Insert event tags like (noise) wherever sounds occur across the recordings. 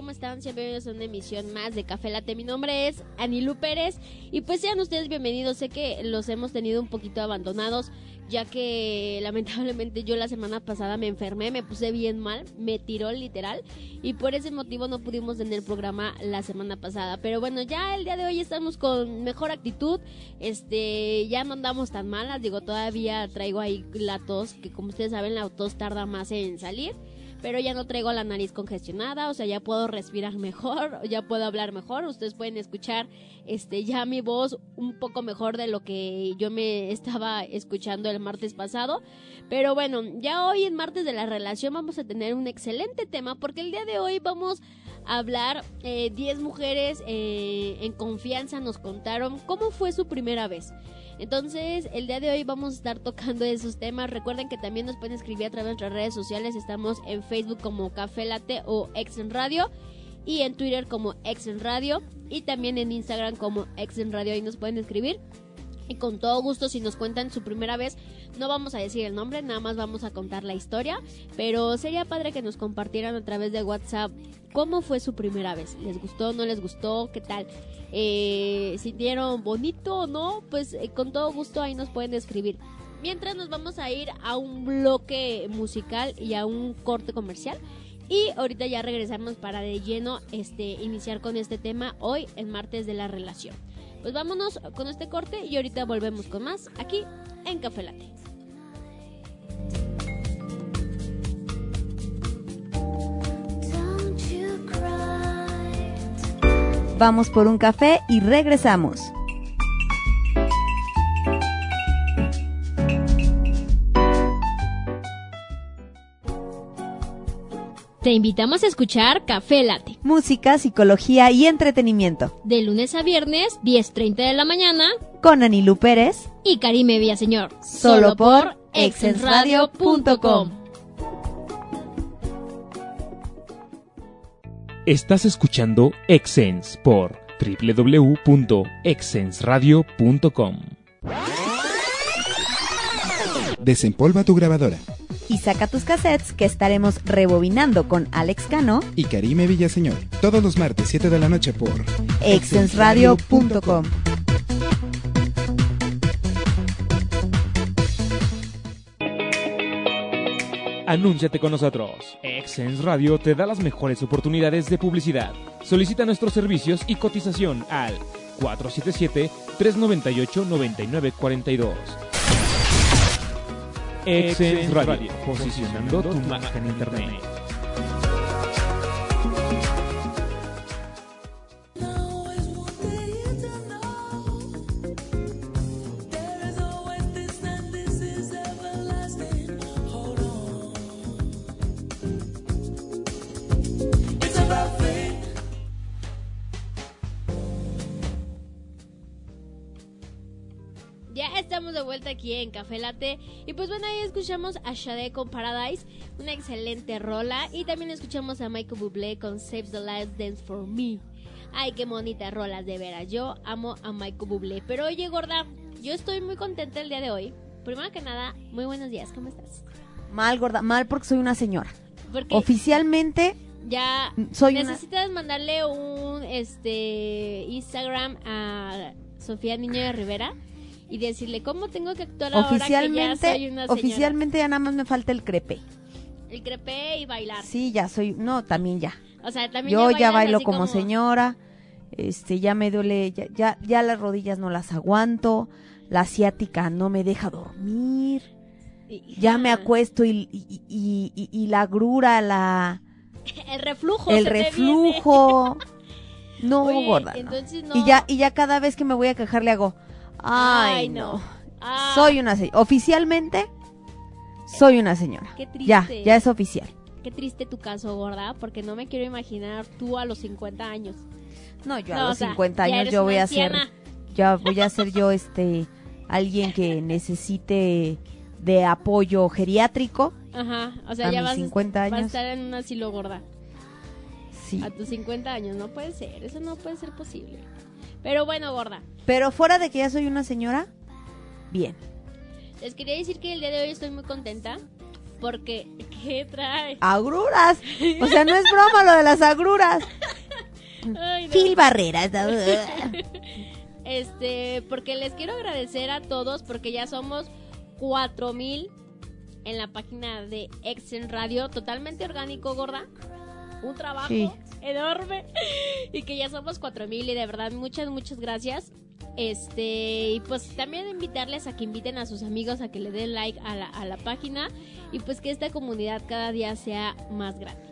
¿Cómo están? Bienvenidos a una emisión más de Café Latte. Mi nombre es Anilu Pérez y pues sean ustedes bienvenidos. Sé que los hemos tenido un poquito abandonados, ya que (laughs) lamentablemente yo la semana pasada me enfermé, me puse bien mal, me tiró literal y por ese motivo no pudimos tener programa la semana pasada. Pero bueno, ya el día de hoy estamos con mejor actitud, este, ya no andamos tan malas, digo, todavía traigo ahí la tos, que como ustedes saben la tos tarda más en salir pero ya no traigo la nariz congestionada, o sea, ya puedo respirar mejor, (laughs) ya puedo hablar mejor, ustedes pueden escuchar este ya mi voz un poco mejor de lo que yo me (laughs) estaba escuchando el martes pasado, pero bueno, ya hoy en martes de la relación vamos a tener un excelente tema porque el día de hoy vamos hablar 10 eh, mujeres eh, en confianza nos contaron cómo fue su primera vez. Entonces, el día de hoy vamos a estar tocando esos temas. Recuerden que también nos pueden escribir a través de nuestras redes sociales. Estamos en Facebook como Café Late o Exen Radio y en Twitter como Exen Radio y también en Instagram como Exen Radio. Ahí nos pueden escribir. Y con todo gusto, si nos cuentan su primera vez, no vamos a decir el nombre, nada más vamos a contar la historia. Pero sería padre que nos compartieran a través de WhatsApp cómo fue su primera vez. ¿Les gustó? ¿No les gustó? ¿Qué tal? Eh, ¿Sintieron bonito o no? Pues eh, con todo gusto ahí nos pueden escribir. Mientras nos vamos a ir a un bloque musical y a un corte comercial. Y ahorita ya regresamos para de lleno este, iniciar con este tema hoy en martes de la relación. Pues vámonos con este corte y ahorita volvemos con más aquí en Café Latte. Vamos por un café y regresamos. Te invitamos a escuchar Café Late. Música, psicología y entretenimiento. De lunes a viernes, 10.30 de la mañana. Con Anilú Pérez. Y Karime Villaseñor. Solo por exensradio.com. Estás escuchando Exens por www.exensradio.com. Desempolva tu grabadora. Y saca tus cassettes que estaremos rebobinando con Alex Cano y Karime Villaseñor. Todos los martes 7 de la noche por exensradio.com. Anúnciate con nosotros. Exens Radio te da las mejores oportunidades de publicidad. Solicita nuestros servicios y cotización al 477-398-9942. Exens Radio, posicionando tu marca en Internet. Aquí en Café Latte. Y pues bueno, ahí escuchamos a Shade con Paradise, una excelente rola. Y también escuchamos a Michael Bublé con Save the Last Dance for Me. Ay, qué bonita rolas, de veras. Yo amo a Michael Bublé. Pero oye, gorda, yo estoy muy contenta el día de hoy. Primero que nada, muy buenos días, ¿cómo estás? Mal, gorda, mal porque soy una señora. Porque Oficialmente ya soy una... necesitas mandarle un este Instagram a Sofía Niño de Rivera y decirle cómo tengo que actuar ahora que ya Oficialmente, soy una señora. oficialmente ya nada más me falta el crepe. El crepé y bailar. Sí, ya soy, no, también ya. O sea, también Yo ya, bailo como señora. Como. Este, ya me duele, ya, ya, ya las rodillas no las aguanto. La asiática no me deja dormir. Ya me acuesto y, y, y- la grura, la, (laughs) El reflujo. el se te viene. reflujo. (laughs) No, Oye, gorda. no. entonces no. Y ya, y ya cada vez que me voy a quejar le hago, ay, no. Ah, Soy una señora. Oficialmente, soy una señora. Qué triste. Ya, ya es oficial. Qué triste tu caso, gorda, porque no me quiero imaginar tú a los 50 años. No, yo a No, los o sea, 50 ya años yo voy a ser, ya voy a ser yo este, alguien que (laughs) necesite de apoyo geriátrico. Ajá, o sea, A ya mis vas, 50 vas a años. estar en un asilo gorda. Sí. A tus 50 años, no puede ser, eso no puede ser posible. Pero bueno, gorda, Pero fuera de que ya soy una señora, bien. les quería decir que el día de hoy estoy muy contenta porque ¿qué trae? Agruras. O sea, no es (laughs) broma lo de las agruras. Ay, no. Phil Barreras. (laughs) Este, porque les quiero agradecer a todos porque ya somos 4000 en la página de Exen Radio, totalmente orgánico, gorda. Un trabajo Sí. enorme (laughs) y que ya somos 4000 y de verdad muchas muchas gracias. Este, y pues también invitarles a que inviten a sus amigos a que le den like a la, a la página y pues que esta comunidad cada día sea más grande.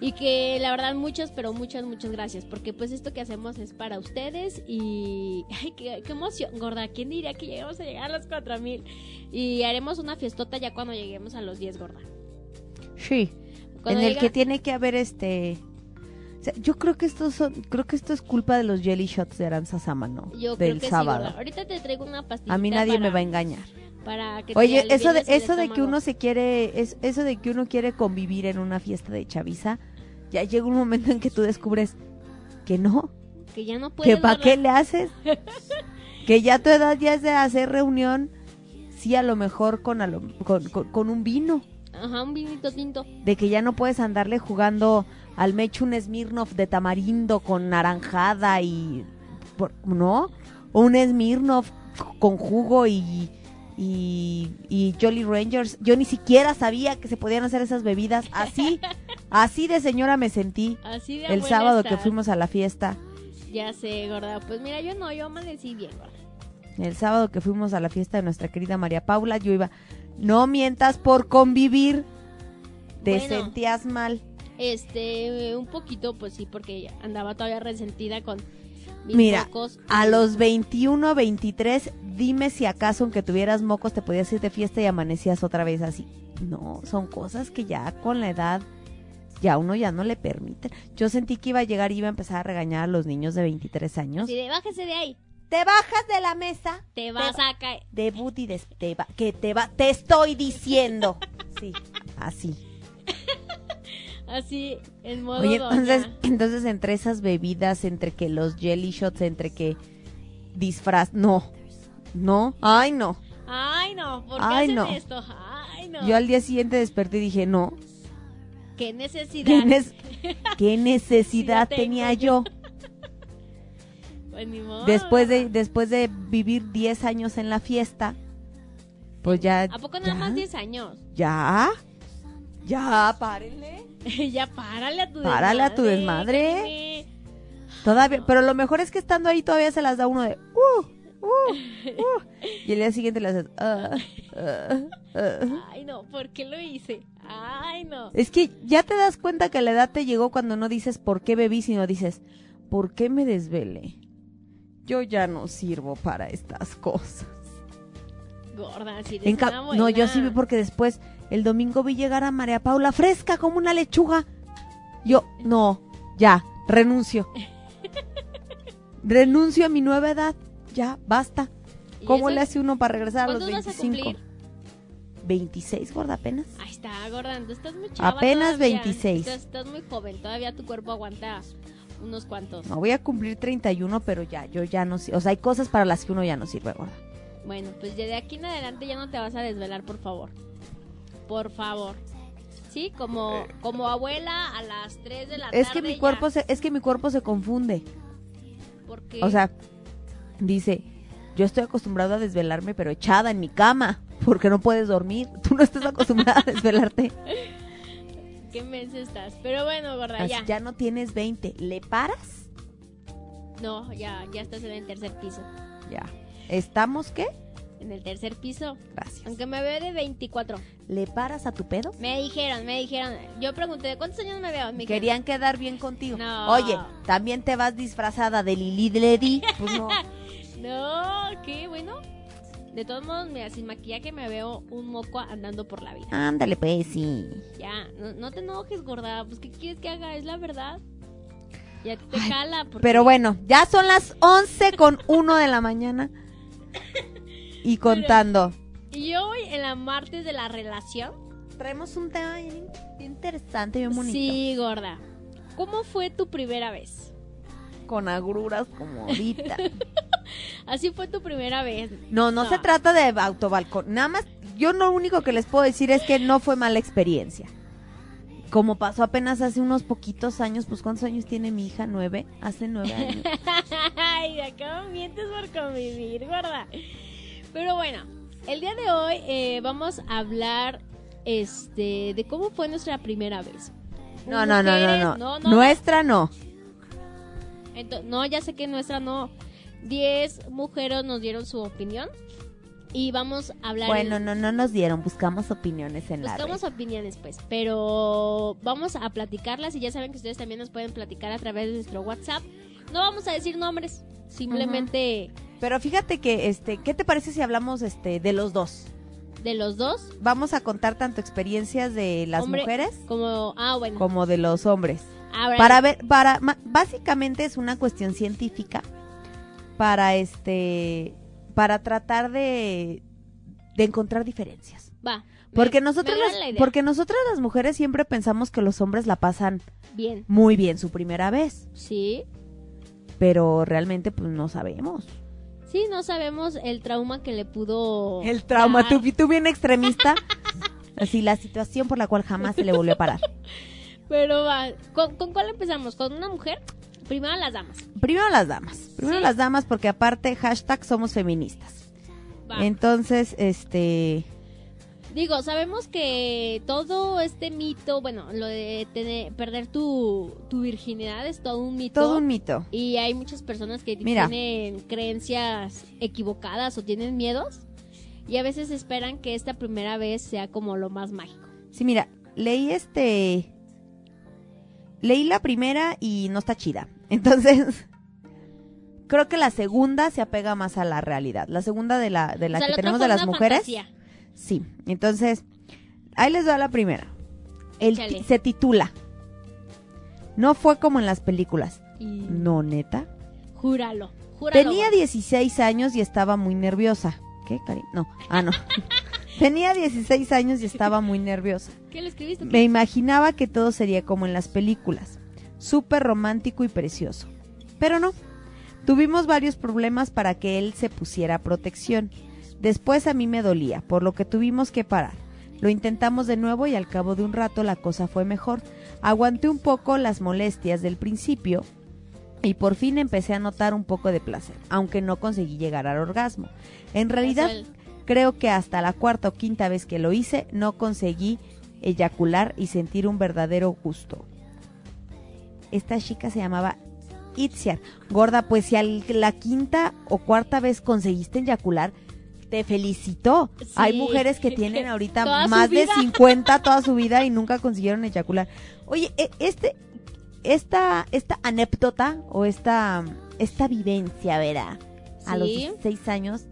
Y que la verdad muchas, pero muchas, muchas gracias. Porque pues esto que hacemos es para ustedes y... (laughs) ¡Ay, qué, qué emoción, gorda! ¿Quién diría que llegamos a llegar a los 4000? Y haremos una fiestota ya cuando lleguemos a los 10, gorda. Sí. Cuando en el llega- que tiene que haber este. o sea, yo creo que esto son, creo que esto es culpa de los jelly shots de Aranzazama, ¿no? Yo creo Del que sábado. Ahorita te traigo una pastilla. a mí nadie me va a engañar. Para que te Oye, eso de eso de que uno se quiere, es, eso de que uno quiere convivir en una fiesta de chaviza, ya llega un momento en que tú descubres que no, Que ya no puedes... que para qué le haces, (laughs) que ya tu edad ya es de hacer reunión, sí a lo mejor con, a lo- con, con- con un vino, Ajá, un vinito tinto. de que ya no puedes andarle jugando al mecho un Smirnoff de tamarindo con naranjada y, por- ¿no? O un Smirnoff con jugo y, y, y Jolly Rangers. Yo ni siquiera sabía que se podían hacer esas bebidas. Así, (laughs) así de señora me sentí Así de el sábado que fuimos a la fiesta. Ya sé, gorda. Pues mira, yo no, yo amanecí bien, gorda. El sábado que fuimos a la fiesta de nuestra querida María Paula, yo iba, no mientas por convivir. Te Bueno. sentías mal. Este, un poquito, pues sí, porque andaba todavía resentida con mis Mira, mocos. A los 21, 23, dime si acaso aunque tuvieras mocos te podías ir de fiesta y amanecías otra vez así. No, son cosas que ya con la edad ya uno ya no le permite. Yo sentí que iba a llegar y iba a empezar a regañar a los niños de 23 años. De, bájese de ahí, Te bajas de la mesa. te vas a caer. De booty de, te va- que te va, te estoy diciendo. (laughs) Sí, así. Así, en modo Oye, doña. entonces, entonces entre esas bebidas, entre que los jelly shots, entre que disfraz, no, no, ay no. Ay, no, ¿por qué Ay, hacen no. esto? Ay, no. Yo al día siguiente desperté y dije, no, ¿Qué necesidad? ¿qué, (laughs) necesidad tenía yo. (laughs) yo? Pues ni modo. Después de, después de vivir 10 años en la fiesta, pues ya. ¿A poco nada ya, más 10 años? Ya, ya, párenle. (laughs) ya párale a tu Párale a tu desmadre. Todavía, pero lo mejor es que estando ahí todavía se las da uno de, uh, uh, uh, (laughs) y el día siguiente le haces, ah. Ay, no, ¿por qué lo hice? Ay, no. Es que ya te das cuenta que la edad te llegó cuando no dices por qué bebí, sino dices, ¿por qué me desvelé? Yo ya no sirvo para estas cosas. Gorda, si eres En una buena. no, yo sí vi porque después el domingo vi llegar a María Paula fresca como una lechuga. Yo, no, ya, renuncio. (laughs) renuncio a mi nueva edad. Ya, basta. ¿Y ¿Cómo le hace uno para regresar a los ¿Cuántos vas a 25? cumplir? 26, gorda, apenas. Ahí está, gorda, tú estás muy chava Apenas todavía. 26. Estás, estás muy joven, todavía tu cuerpo aguanta unos cuantos. No voy a cumplir 31, pero ya, yo ya no sé. O sea, hay cosas para las que uno ya no sirve, gorda. Bueno, pues ya de aquí en adelante ya no te vas a desvelar, por favor. Por favor. Sí, como, como abuela a las 3 de la tarde. Es que mi ya. cuerpo se, es que mi cuerpo se confunde. Porque O sea, dice, yo estoy acostumbrado a desvelarme, pero echada en mi cama. porque no puedes dormir. Tú no estás acostumbrada a desvelarte. (laughs) Qué mensa estás. Pero bueno, gorda, Así ya. ya no tienes 20. ¿Le paras? No, ya, ya estás en el tercer piso. Ya. ¿Estamos qué? En el tercer piso. Gracias. Aunque me veo de 24. ¿Le paras a tu pedo? Me dijeron, me dijeron. Yo pregunté, ¿de cuántos años me veo? Me dijeron, Querían quedar bien contigo. No. Oye, también te vas disfrazada de Lili Ledi. Pues no. (laughs) No, qué bueno. De todos modos, mira, sin maquillaje me veo un moco andando por la vida. Ándale, pues, sí. Ya, no, no te enojes, gorda. Pues, ¿qué quieres que haga? Es la verdad. Ya te Ay, jala. Porque... Pero bueno, ya son las 11 con 1 de la mañana. Y contando. Y hoy, en la martes de la relación. Traemos un tema bien bien interesante, bien bonito. Sí, gorda. ¿Cómo fue tu primera vez? Con agruras como ahorita. (laughs) Así fue tu primera vez. No, no, No. se trata de autobalcón. Nada más, yo lo único que les puedo decir es que no fue mala experiencia. Como pasó apenas hace unos poquitos años, pues ¿cuántos años tiene mi hija? ¿Nueve? Hace nueve años. (laughs) Ay, acá mientes por convivir, gorda. Pero bueno, el día de hoy eh, vamos a hablar este de cómo fue nuestra primera vez. No, no, no, no, no. Nuestra no. No, ya sé que nuestra no. Diez mujeres nos dieron su opinión y vamos a hablar. Bueno, no, no nos dieron. Buscamos opiniones en la Buscamos opiniones, pues, pero vamos a platicarlas y ya saben que ustedes también nos pueden platicar a través de nuestro WhatsApp. No vamos a decir nombres, simplemente Pero fíjate que, este, ¿qué te parece si hablamos, este, de los dos? de los dos. Vamos a contar tanto experiencias de las Hombre, mujeres Como, ah, bueno. como de los hombres. Ahora- Para ver, para, ma- básicamente es una cuestión científica para este, para tratar de, de encontrar diferencias. Va. Porque agrada las, porque nosotras las mujeres siempre pensamos que los hombres la pasan Bien. muy bien su primera vez, Sí. pero realmente pues no sabemos. Sí, no sabemos el trauma que le pudo. El trauma, dar. tú, tú bien extremista, (laughs) así la situación por la cual jamás se le volvió a parar. (laughs) Pero va. ¿Con, con cuál empezamos? ¿Con una mujer? Primero las damas. Primero las damas, primero Sí. las damas porque aparte hashtag somos feministas. Va. Entonces, este, Digo, sabemos que todo este mito, bueno, lo de tener, perder tu, tu virginidad es todo un mito. todo un mito. Y hay muchas personas que Mira. tienen creencias equivocadas o tienen miedos. Y a veces esperan que esta primera vez sea como lo más mágico. Sí, mira, leí este. Leí la primera y no está chida. (laughs) Entonces, creo que la segunda se apega más a la realidad. La segunda de la, de la O sea, que tenemos de las mujeres. fantasía. Sí, entonces, ahí les doy la primera. El se titula. No fue como en las películas. Y... No, neta. Júralo. Júralo. Tenía 16 años y estaba muy nerviosa. ¿Qué, Cari? No. Ah, no. (laughs) Tenía 16 años y estaba muy nerviosa. (laughs) ¿Qué le escribiste? Me imaginaba que todo sería como en las películas, súper romántico y precioso. Pero no, tuvimos varios problemas para que él se pusiera protección. Después a mí me dolía, por lo que tuvimos que parar. Lo intentamos de nuevo y al cabo de un rato la cosa fue mejor. Aguanté un poco las molestias del principio y por fin empecé a notar un poco de placer, aunque no conseguí llegar al orgasmo. En realidad Casual. Creo que hasta la cuarta o quinta vez que lo hice no conseguí eyacular y sentir un verdadero gusto. Esta chica se llamaba Itziar. Gorda, pues si a la quinta o cuarta vez conseguiste eyacular, te felicito. Sí, Hay mujeres que que tienen (laughs) ahorita más de vida. 50 toda su vida y nunca consiguieron eyacular. Oye, e- este, esta, esta anécdota o esta, esta vivencia, verá, a los Sí. 16 años,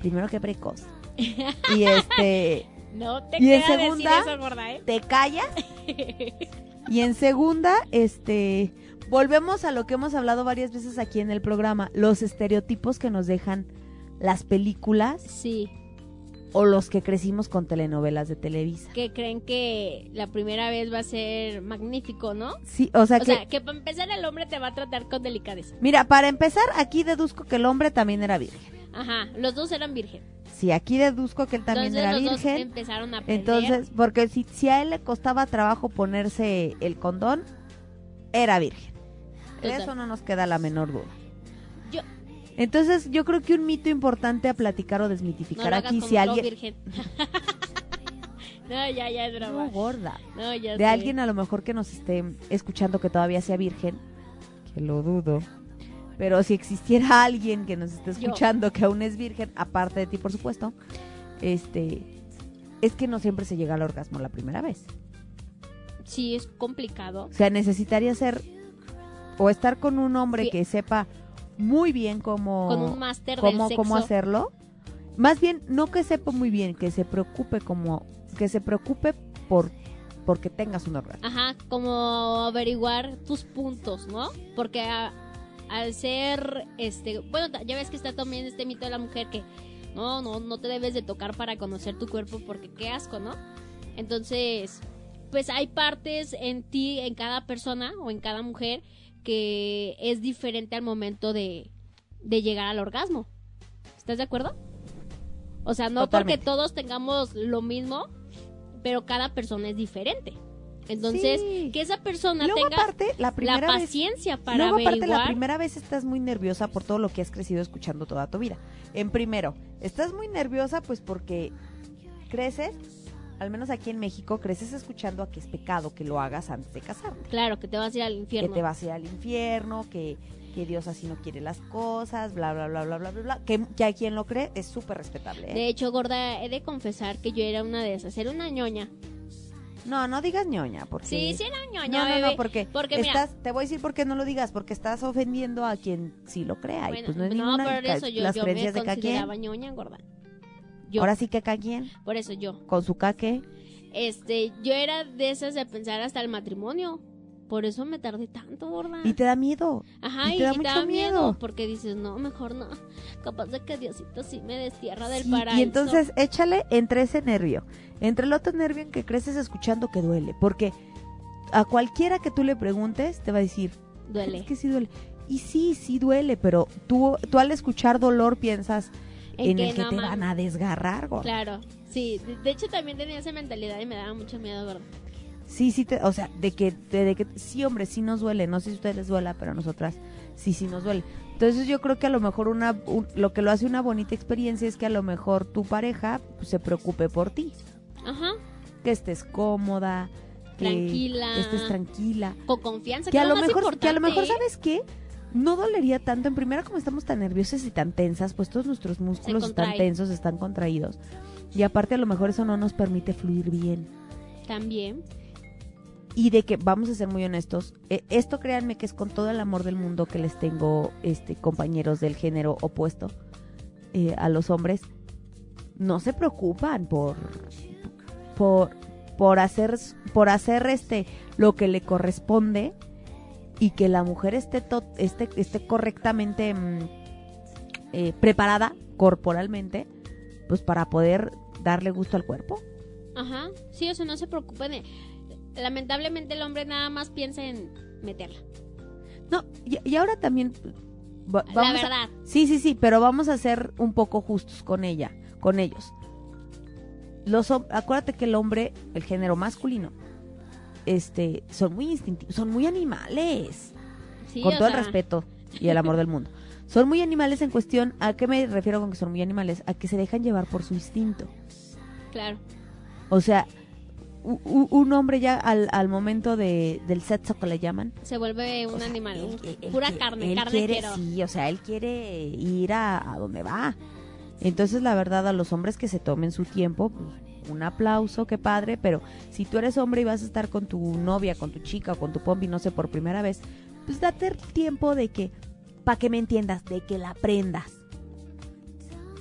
primero que precoz. (laughs) Y este, No te ¿Y en segunda? decir eso, gorda, ¿eh? te callas. (laughs) Y en segunda, este, volvemos a lo que hemos hablado varias veces aquí en el programa, los estereotipos que nos dejan las películas Sí, o los que crecimos con telenovelas de Televisa. que creen que la primera vez va a ser magnífico, ¿no? Sí, o sea O que, sea, que para empezar el hombre te va a tratar con delicadeza. mira, para empezar, aquí deduzco que el hombre también era virgen. Ajá, los dos eran virgen. Sí, aquí deduzco que él también Entonces era los dos virgen. empezaron a. Entonces, porque si, si a él le costaba trabajo ponerse el condón, era virgen. De eso no nos queda la menor duda. Yo, Entonces, yo creo que un mito importante a platicar o desmitificar aquí, si alguien... virgen. (laughs) no, ya, ya es No, broma. gorda. No, ya De sé. alguien a lo mejor que nos esté escuchando que todavía sea virgen, que lo dudo. Pero si existiera (laughs) alguien que nos esté Yo. escuchando que aún es virgen, aparte de ti, por supuesto, este, es que no siempre se llega al orgasmo la primera vez. Sí, es complicado. O sea, necesitaría ser o estar con un hombre Sí. que sepa muy bien cómo, Con un máster del cómo, sexo. hacerlo. Más bien, no que sepa muy bien, que se preocupe como, que se preocupe por porque tengas un orgasmo. Ajá, como averiguar tus puntos, ¿no? Porque a- al ser, este, bueno, ya ves que está también este mito de la mujer que no, no, no te debes de tocar para conocer tu cuerpo porque qué asco, ¿no? Entonces, pues hay partes en ti, en cada persona o en cada mujer que es diferente al momento de, de llegar al orgasmo. ¿Estás de acuerdo? O sea, no Totalmente. porque todos tengamos lo mismo, pero cada persona es diferente. Entonces, Sí. que esa persona luego tenga aparte, la primera la vez paciencia para Luego, aparte, averiguar. la primera vez estás muy nerviosa por todo lo que has crecido escuchando toda tu vida. En primero, estás muy nerviosa pues porque creces, al menos aquí en México, creces escuchando a que es pecado que lo hagas antes de casarte. Claro, que te vas a ir al Que infierno. te vas a ir al infierno, que, que Dios así no quiere las cosas, bla, bla, bla, bla, bla, bla, bla. Que, que hay quien lo cree, es súper respetable. ¿eh? De hecho, gorda, he de confesar que yo era una de esas. Era una ñoña. No, no digas ñoña, porque... Sí, sí era ñoña, No, no, bebé. no, porque, Porque mira- estás, te voy a decir por qué no lo digas, porque estás ofendiendo a quien sí lo crea, y pues no es no, ninguna por eso yo, las yo me creencias de cada quien. ñoña, gorda. Yo, Ahora sí que quien, por eso yo. con su caque. Este, yo era de esas de pensar hasta el matrimonio. Por eso me tardé tanto, gorda. Y te da miedo. Ajá, y te da y te mucho da miedo. miedo. Porque dices, no, mejor no. Capaz de que Diosito sí me destierra del Sí, paraíso. y entonces échale entre ese nervio, entre el otro nervio en que creces escuchando que duele, porque a cualquiera que tú le preguntes te va a decir, duele. es que sí duele. Y sí, sí duele, pero tú, tú al escuchar dolor piensas en, que el que no te van a desgarrar, gorda. Claro, sí. De, de hecho, también tenía esa mentalidad y me daba mucho miedo, gorda. Sí, sí, te- o sea, de que, de, de que, sí, hombre, sí nos duele. No sé si a ustedes les duela, pero a nosotras sí, sí nos duele. Entonces yo creo que a lo mejor una, un- lo que lo hace una bonita experiencia es que a lo mejor tu pareja pues, se preocupe por ti, Ajá. que estés cómoda, que Tranquila. estés tranquila, Con confianza. que a es lo mejor, que a lo mejor sabes qué, no dolería tanto. En primera, como estamos tan nerviosas y tan tensas, pues todos nuestros músculos están tensos, están contraídos. Y aparte a lo mejor eso no nos permite fluir bien. También. Y de que vamos a ser muy honestos eh, esto créanme que es con todo el amor del mundo que les tengo este compañeros del género opuesto eh, a los hombres no se preocupan por por por hacer por hacer este lo que le corresponde y que la mujer esté esté, esté correctamente mm, eh, preparada corporalmente pues para poder darle gusto al cuerpo Ajá. Sí, o sea, no se preocupen. de- Lamentablemente el hombre nada más piensa en meterla. No, y, y ahora también va- La vamos a- verdad. sí, sí, sí, pero vamos a ser un poco justos con ella, con ellos. Los acuérdate que el hombre, el género masculino, este, son muy instintivos, son muy animales, Sí, con todo el respeto y el amor del mundo. (laughs) Son muy animales en cuestión, ¿a qué me refiero con que son muy animales? A que se dejan llevar por su instinto. Claro. O sea, un hombre ya al, al momento de, del sexo que le llaman, Se vuelve un O sea, animal. él- un- él- él pura carne, carne quiere, quiero. Sí, o sea, él quiere ir a, a donde va. Entonces, la verdad, a los hombres que se tomen su tiempo, pues, un aplauso, qué padre, pero si tú eres hombre y vas a estar con tu novia, con tu chica o con tu pompi, no sé, por primera vez, pues date el tiempo de que, para que me entiendas, de que la aprendas.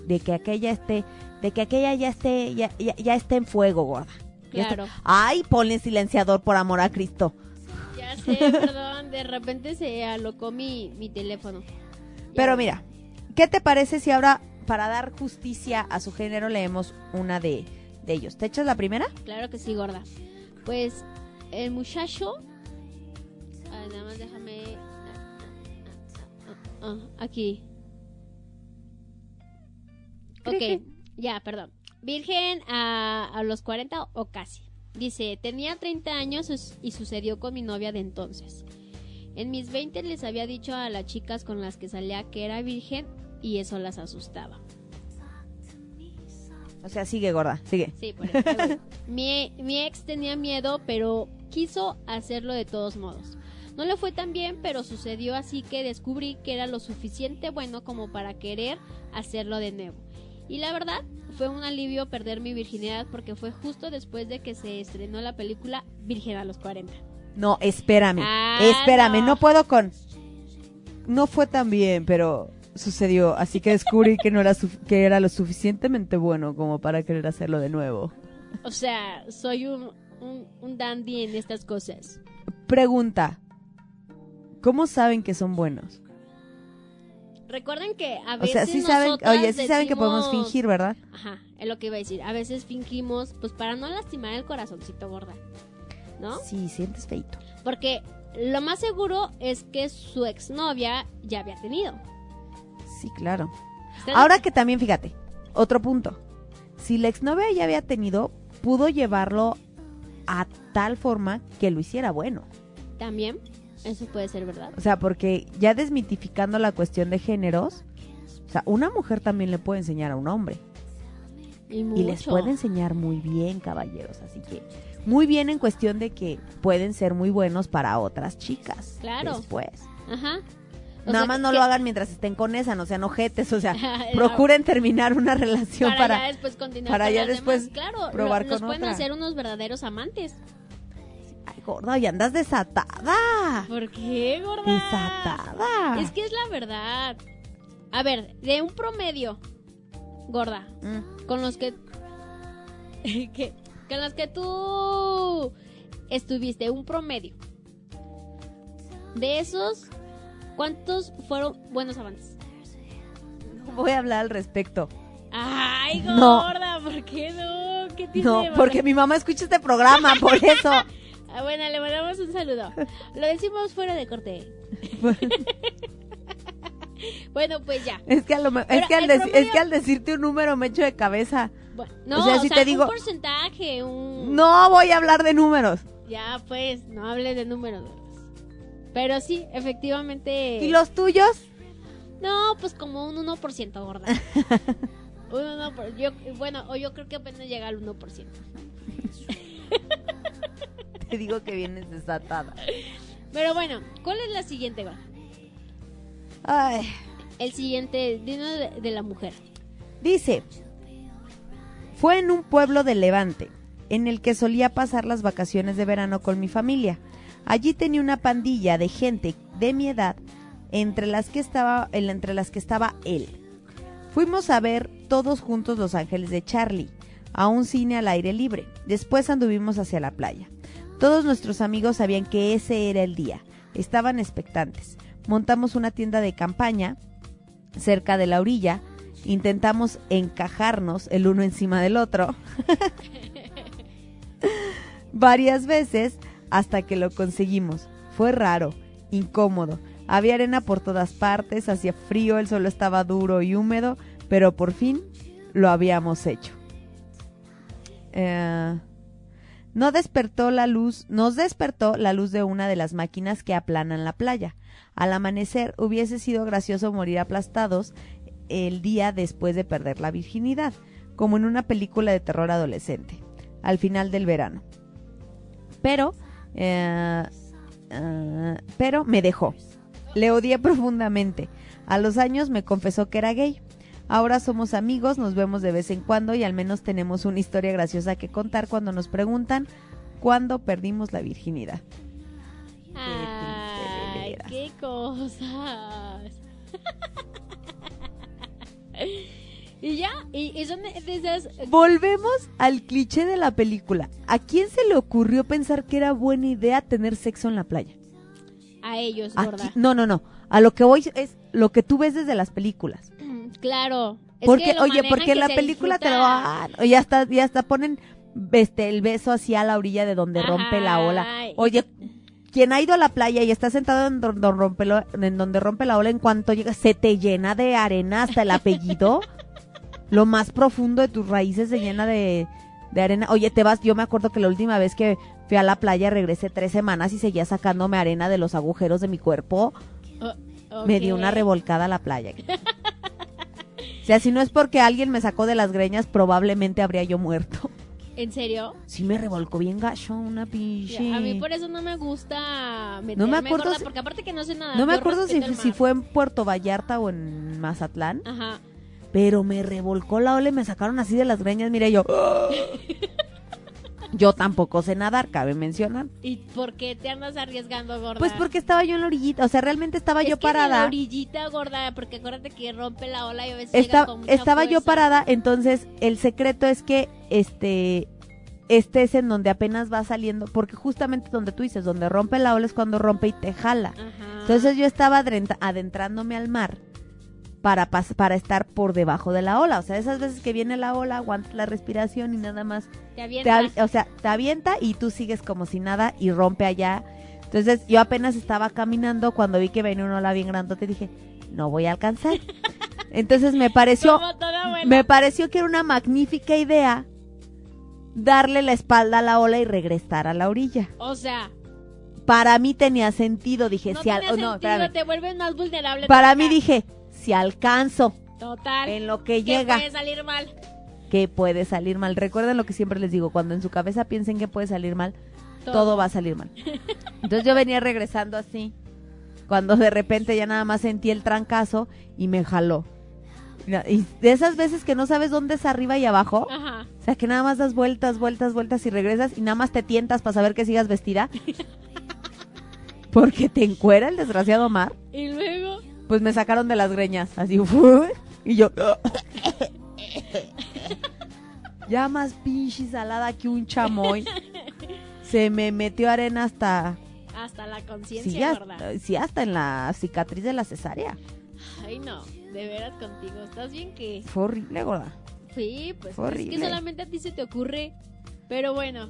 De que aquella esté, de que aquella ya esté, ya, ya, ya esté en fuego, gorda. Claro. Ay, ponle silenciador por amor a Cristo. Ya sé, perdón. De repente se alocó mi, mi teléfono. Ya. Pero mira, ¿qué te parece si ahora, para dar justicia a su género, leemos una de, de ellos? ¿Te echas la primera? Claro que sí, gorda. Pues el muchacho. Nada más déjame. ah, ah, ah, aquí. Ok, ya, perdón. Virgen a, a los 40 o casi. Dice, tenía 30 años y sucedió con mi novia de entonces. En mis 20 les había dicho a las chicas con las que salía que era virgen y eso las asustaba. O sea, sigue gorda, sigue. Sí, por ejemplo, mi, mi ex tenía miedo, pero quiso hacerlo de todos modos. No le fue tan bien, pero sucedió así que descubrí que era lo suficiente bueno como para querer hacerlo de nuevo. Y la verdad, fue un alivio perder mi virginidad porque fue justo después de que se estrenó la película Virgen a los 40. No, espérame, Ah, espérame, no. no. puedo con... No fue tan bien, pero sucedió, así que descubrí que no era que era lo suficientemente bueno como para querer hacerlo de nuevo. O sea, soy un, un, un dandy en estas cosas. Pregunta. ¿Cómo saben que son buenos? Recuerden que a O veces sea, sí saben, oye, sí saben que podemos fingir, ¿verdad? Ajá, es lo que iba a decir. A veces fingimos, pues para no lastimar el corazoncito gorda. ¿No? Sí, sientes feito. Porque lo más seguro es que su exnovia ya había tenido. Sí, claro. ¿Ustedes- Ahora que también, fíjate, otro punto. Si la exnovia ya había tenido, pudo llevarlo a tal forma que lo hiciera bueno. También, eso puede ser verdad. O sea, porque ya desmitificando la cuestión de géneros, o sea, una mujer también le puede enseñar a un hombre. Y, les puede enseñar muy bien, caballeros. Así que muy bien en cuestión de que pueden ser muy buenos para otras chicas. Claro. Después. Ajá. O Nada más no que- lo hagan mientras estén con esa, no sean ojetes. O sea, (laughs) procuren terminar una relación para, para... ya después continuar para con ya después demás. Claro, probar lo- los con pueden otra. hacer unos verdaderos amantes. Gorda, y andas desatada. ¿Por qué, gorda? Desatada. Es que es la verdad. A ver, de un promedio, gorda, Mm. con los que, (laughs) que con los que tú estuviste, un promedio. De esos, ¿cuántos fueron buenos amantes? Voy a hablar al respecto. Ay, No. gorda, ¿por qué no? ¿Qué No, de porque mi mamá escucha este programa, por eso. (laughs) Ah, bueno, le mandamos un saludo. Lo decimos fuera de corte. (laughs) bueno, pues ya. Es que, a lo me- es, Pero que al el deci- promedio- es que al decirte un número me echo de cabeza. Bueno, no, O sea, si te digo- un porcentaje, un... No voy a hablar de números. Ya, pues, no hables de números. Pero sí, efectivamente... ¿Y los tuyos? No, pues como un 1% gorda. (laughs) un 1%, por- yo, bueno, o yo creo que apenas llega al 1%. (laughs) Te digo que vienes desatada. Pero bueno, ¿cuál es la siguiente, gorda? Ay, El siguiente, digno de, de la mujer. dice, fue en un pueblo de Levante, en el que solía pasar las vacaciones de verano con mi familia. Allí tenía una pandilla de gente de mi edad, entre las que estaba, entre las que estaba él. Fuimos a ver todos juntos Los Ángeles de Charlie, a un cine al aire libre. Después anduvimos hacia la playa. Todos nuestros amigos sabían que ese era el día. Estaban expectantes. Montamos una tienda de campaña cerca de la orilla. Intentamos encajarnos el uno encima del otro (laughs) varias veces hasta que lo conseguimos. Fue raro, incómodo. Había arena por todas partes, hacía frío, el suelo estaba duro y húmedo, pero por fin lo habíamos hecho. Eh, no despertó la luz, nos despertó la luz de una de las máquinas que aplanan la playa. Al amanecer hubiese sido gracioso morir aplastados el día después de perder la virginidad, como en una película de terror adolescente, al final del verano. Pero, eh, eh, pero me dejó. Le odié profundamente. A los años me confesó que era gay. Ahora somos amigos, nos vemos de vez en cuando y al menos tenemos una historia graciosa que contar cuando nos preguntan cuándo perdimos la virginidad. Ay, qué cosas. (laughs) y ya, y, y son de esas... Volvemos al cliché de la película. ¿A quién se le ocurrió pensar que era buena idea tener sexo en la playa? A ellos, Aquí- gorda. no, no, no. A lo que voy es lo que tú ves desde las películas. Claro. Es Porque, que oye, porque la película te lo dan. Ya hasta, ya hasta ponen este, el beso así a la orilla de donde rompe la ola. Oye, quien ha ido a la playa y está sentado en donde rompe, lo- en donde rompe la ola, en cuanto llega, se te llena de arena hasta el apellido. (laughs) lo más profundo de tus raíces se llena de, de arena. Oye, te vas, yo me acuerdo que la última vez que fui a la playa regresé tres semanas y seguía sacándome arena de los agujeros de mi cuerpo. Oh, Me dio una revolcada a la playa. (laughs) O sea, si no es porque alguien me sacó de las greñas, probablemente habría yo muerto. ¿En serio? Sí me revolcó bien gacho una pinche. A mí por eso no me gusta meterme, No me acuerdo gorda, si- porque aparte que no sé nada. no me acuerdo si, fue en Puerto Vallarta o en Mazatlán, Ajá. pero me revolcó la ola y me sacaron así de las greñas. Mira, yo. (laughs) yo tampoco sé nadar, cabe mencionar. ¿Y por qué te andas arriesgando, gorda? Pues porque estaba yo en la orillita, o sea, realmente estaba Es yo que de la parada. orillita, gorda, porque acuérdate que rompe la ola y a veces Esta- llega con mucha estaba yo parada, entonces el secreto es que este este es en donde apenas va saliendo, porque justamente donde tú dices, donde rompe la ola es cuando rompe y te jala. Ajá. Entonces yo estaba adentrándome al mar para para estar por debajo de la ola, o sea, esas veces que viene la ola, aguantas la respiración y nada más te te avientas. avi- o sea, te avienta y tú sigues como si nada y rompe allá. Entonces yo apenas estaba caminando cuando vi que venía una ola bien grande, dije, no voy a alcanzar. (laughs) Entonces me pareció me pareció que era una magnífica idea darle la espalda a la ola y regresar a la orilla. O sea, Para mí tenía sentido, dije, no si al- no, sentido, te vuelves más vulnerable. Para mí dije, si alcanzo Total. en lo que que llega, puede salir mal. que puede salir mal. Recuerden lo que siempre les digo, cuando en su cabeza piensen que puede salir mal, todo, va a salir mal. (laughs) Entonces yo venía regresando así, cuando de repente ya nada más sentí el trancazo y me jaló. Y de esas veces que no sabes dónde es arriba y abajo, Ajá. o sea que nada más das vueltas, vueltas, vueltas y regresas y nada más te tientas para saber que sigas vestida. (laughs) Porque te encuera el desgraciado mar. Y luego, Pues me sacaron de las greñas, así, y yo... (laughs) ya más pinche salada que un chamoy. Se me metió arena hasta... hasta la Sí, conciencia, hasta, gorda. sí, hasta en la cicatriz de la cesárea. Ay, no. De veras contigo. ¿Estás bien que? Fue horrible, gorda. Sí, pues Fue es que solamente a ti se te ocurre. Pero bueno,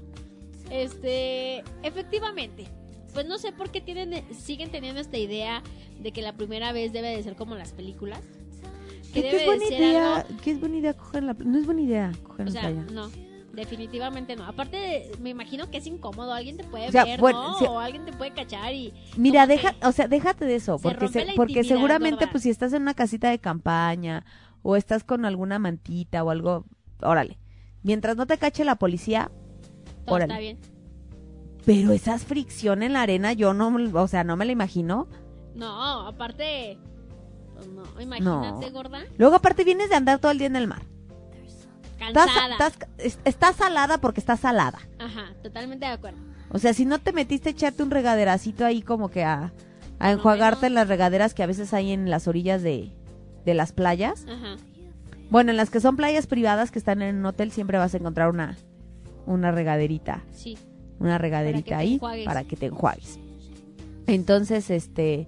este, efectivamente, pues no sé por qué tienen, siguen teniendo esta idea de que la primera vez debe de ser como las películas. Que ¿Qué, debe es buena de ser idea? algo, ¿Qué es buena idea coger la No es buena idea coger o sea, playa. no, definitivamente no. Aparte, me imagino que es incómodo, alguien te puede O sea, ver, bueno, ¿no? sí. O alguien te puede cachar y Mira, deja, o sea, déjate de eso, se porque se- porque seguramente pues si estás en una casita de campaña o estás con alguna mantita o algo, órale. Mientras no te cache la policía, todo órale. está bien. Pero esas fricción en la arena yo no, o sea, no me la imagino. No, aparte, pues no, imagínate, No. gorda, Luego aparte vienes de andar todo el día en el mar. Cansada. estás, es- estás salada porque estás salada. Ajá, totalmente de acuerdo. O sea, si no te metiste a echarte un regaderacito ahí como que a, enjuagarte en las regaderas que a veces hay en las orillas de, de las playas. Ajá. Bueno, en las que son playas privadas que están en un hotel siempre vas a encontrar una, una regaderita, Sí, una regaderita ahí para que te enjuagues. Entonces, este,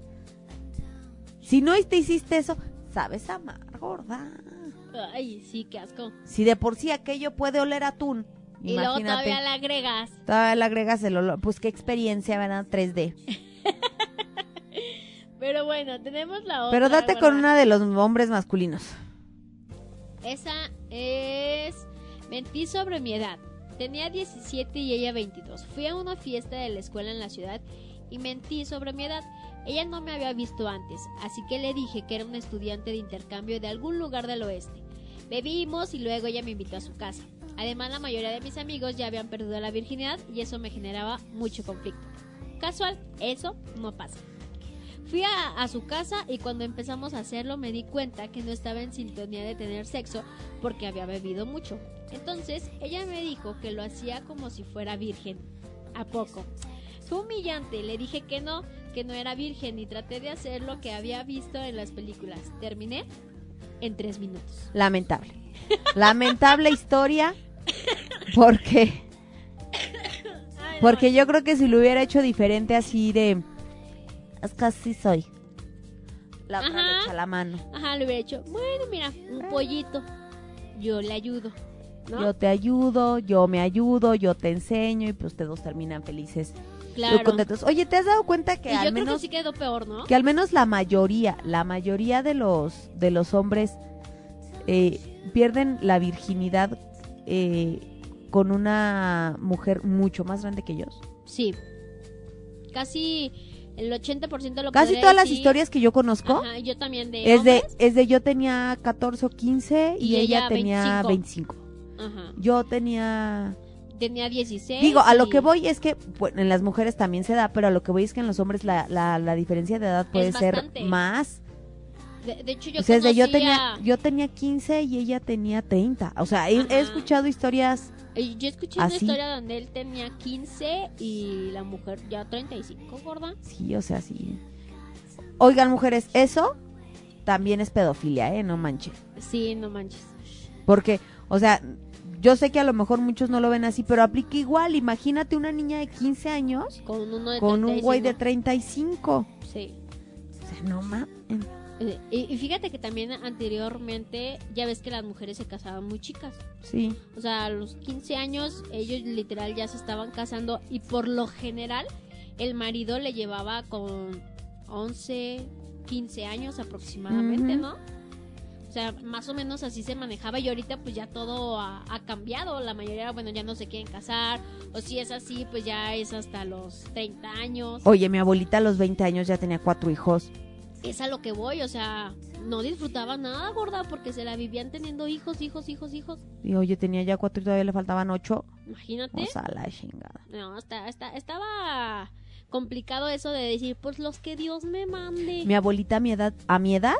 si no te hiciste eso, sabes amar, gorda. Ay, sí, qué asco. Si de por sí aquello puede oler a atún, Y luego todavía le agregas. Todavía le agregas el olor, pues qué experiencia, ¿verdad? 3D. (laughs) Pero bueno, tenemos la otra. Pero date con una de los hombres masculinos. Esa es. Mentí sobre mi edad. Tenía 17 y ella 22. Fui a una fiesta de la escuela en la ciudad y mentí sobre mi edad. Ella no me había visto antes, así que le dije que era un estudiante de intercambio de algún lugar del oeste. Bebimos y luego ella me invitó a su casa. Además, la mayoría de mis amigos ya habían perdido la virginidad y eso me generaba mucho conflicto. Casual, eso no pasa. Fui a, su casa y cuando empezamos a hacerlo me di cuenta que no estaba en sintonía de tener sexo porque había bebido mucho. Entonces ella me dijo que lo hacía como si fuera virgen. ¿A poco? Fue humillante, le dije que no, que no era virgen y traté de hacer lo que había visto en las películas. Terminé en tres minutos. Lamentable. Lamentable historia. Porque, porque yo creo que si lo hubiera hecho diferente así de... Es que así soy. La otra Ajá. le echa la mano. Ajá, le hubiera hecho, bueno, mira, un pollito. Yo le ayudo. ¿No? Yo te ayudo, yo me ayudo, yo te enseño y pues ustedes dos terminan felices. claro. contentos. Oye, ¿te has dado cuenta que y yo al creo menos que sí quedó peor, ¿no? que al menos la mayoría, la mayoría de los de los hombres eh, pierden la virginidad eh, con una mujer mucho más grande que ellos. Sí. Casi El 80% de lo que Casi todas las historias que yo conozco Ajá, yo también de es de es de yo tenía 14 o 15 y, Y ella, ella tenía 25. 25. Ajá. Yo tenía Tenía 16. Digo, a lo que voy es que bueno, en las mujeres también se da, pero a lo que voy es que en los hombres la, la, la diferencia de edad puede ser más. De, de hecho, yo o sea, yo tenía yo tenía 15 y ella tenía 30. O sea, he, escuchado historias Yo escuché una historia donde él tenía 15 y la mujer ya 35, gorda. Sí, o sea, sí. Oigan, mujeres, eso también es pedofilia, ¿eh? No manches. Sí, no manches. Porque, o sea, yo sé que a lo mejor muchos no lo ven así, pero aplica igual. Imagínate una niña de 15 años Con uno de con un güey de 35. 35. Sí. O sea, no mames. Eh, Y, y fíjate que también anteriormente ya ves que las mujeres se casaban muy chicas. Sí. O sea, a los 15 años ellos literal ya se estaban casando y por lo general el marido le llevaba con 11, 15 años aproximadamente. ¿no? O sea, más o menos así se manejaba y ahorita pues ya todo ha, ha cambiado. La mayoría, bueno, ya no se quieren casar. O si es así, pues ya es hasta los 30 años. Oye, mi abuelita a los 20 años ya tenía cuatro hijos. Es a lo que voy, o sea, no disfrutaba nada, gorda, porque se la vivían teniendo hijos, hijos, hijos, hijos. Y oye, tenía ya cuatro y todavía le faltaban ocho. Imagínate. O sea, la chingada. No, está, está, estaba complicado eso de decir, pues los que Dios me mande. Mi abuelita a mi edad, a mi edad,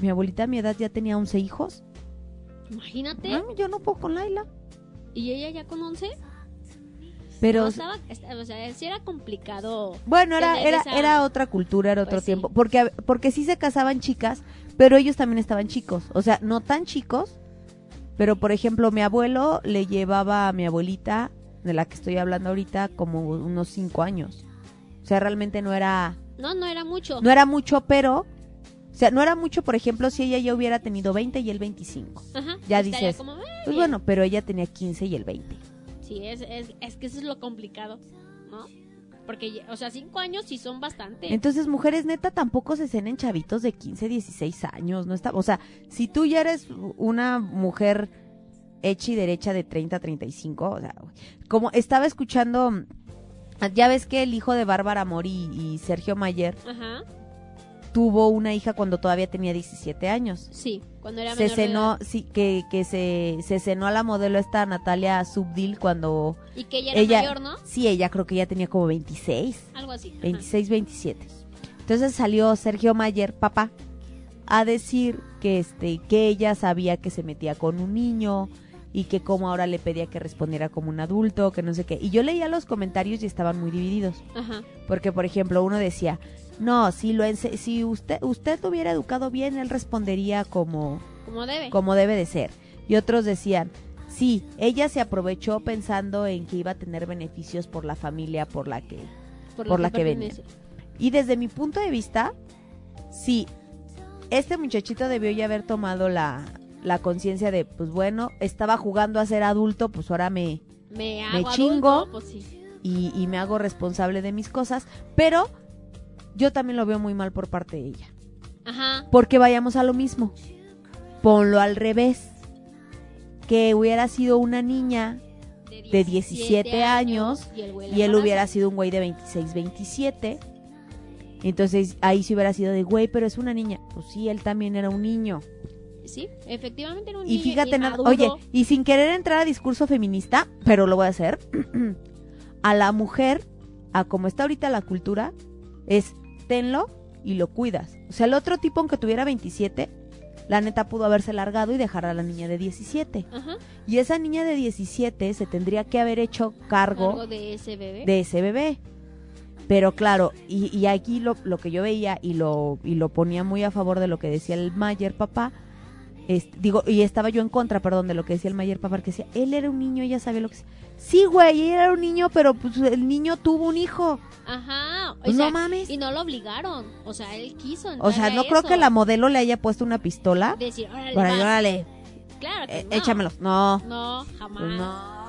mi abuelita a mi edad ya tenía 11 hijos. Imagínate. Ah, yo no puedo con Laila. Y ella ya con 11. Pero No, estaba, esta- o sea, sí era complicado. Bueno, era, era, esa- era otra cultura, era otro Pues sí. tiempo. Porque, porque sí se casaban chicas, pero ellos también estaban chicos. O sea, no tan chicos, pero por ejemplo, mi abuelo le llevaba a mi abuelita, de la que estoy hablando ahorita, como unos cinco años. O sea, realmente no era, No, no era mucho. no era mucho, pero, sea, no era mucho, por ejemplo, si ella ya hubiera tenido 20 y él 25. Ajá, ya dices, como, "Eh, Pues bien". bueno, pero ella tenía 15 y él 20. Sí, es, es, es que eso es lo complicado, ¿no? Porque, o sea, cinco años sí son bastante. Entonces, mujeres neta tampoco se cenen chavitos de 15, 16 años, no está, o sea, si tú ya eres una mujer hecha y derecha de 30, 35, o sea, como estaba escuchando, ya ves que el hijo de Bárbara Mori y Sergio Mayer Ajá, tuvo una hija cuando todavía tenía 17 años. sí, cuando era Se menor de cenó, edad. sí, que, que se, se cenó a la modelo esta Natalia Subdil cuando Y que ella era ella, mayor, ¿no? sí, ella creo que ya tenía como 26. Algo así. ajá. 26, 27. Entonces salió Sergio Mayer, papá, a decir que este que ella sabía que se metía con un niño y que como ahora le pedía que respondiera como un adulto, que no sé qué. Y yo leía los comentarios y estaban muy divididos, Ajá. porque por ejemplo, uno decía, "No, si lo ense- si usted usted lo hubiera educado bien, él respondería como Como debe. como debe de ser." Y otros decían, "Sí, ella se aprovechó pensando en que iba a tener beneficios por la familia por la que por la que venía. pertenece. y desde mi punto de vista, sí, este muchachito debió ya haber tomado la, la conciencia de, pues bueno, estaba jugando a ser adulto, pues ahora me... Me hago chingo. adulto, pues sí. Y, y me hago responsable de mis cosas, pero yo también lo veo muy mal por parte de ella. Ajá. Porque vayamos a lo mismo. Ponlo al revés. Que hubiera sido una niña de 17 años y él, y él hubiera sido un güey de 26, 27. Entonces ahí sí hubiera sido de güey, pero es una niña. Pues sí, él también era un niño. Sí, efectivamente era un Y niño fíjate nada, inmaduro. oye, y sin querer entrar a discurso feminista, pero lo voy a hacer, (clears throat) a la mujer, a como está ahorita la cultura, es tenlo y lo cuidas. O sea, el otro tipo, aunque tuviera 27, la neta pudo haberse largado y dejar a la niña de 17. Ajá. Y esa niña de 17 se tendría que haber hecho cargo de ese bebé. de ese bebé. Pero claro, y, y aquí lo, lo que yo veía y lo, y lo ponía muy a favor de lo que decía el Mayer papá, es- digo, y estaba yo en contra, perdón, de lo que decía el Mayer papá, que decía, él era un niño, ella sabía lo que... Sí, güey, él era un niño, pero pues el niño tuvo un hijo. Ajá. O Pues sea, no mames. Y no lo obligaron. O sea, él quiso. O sea, no a creo que la modelo le haya puesto una pistola. Decir, órale, vas. órale, Claro que eh, no. échamelos. No, No, jamás. pues no.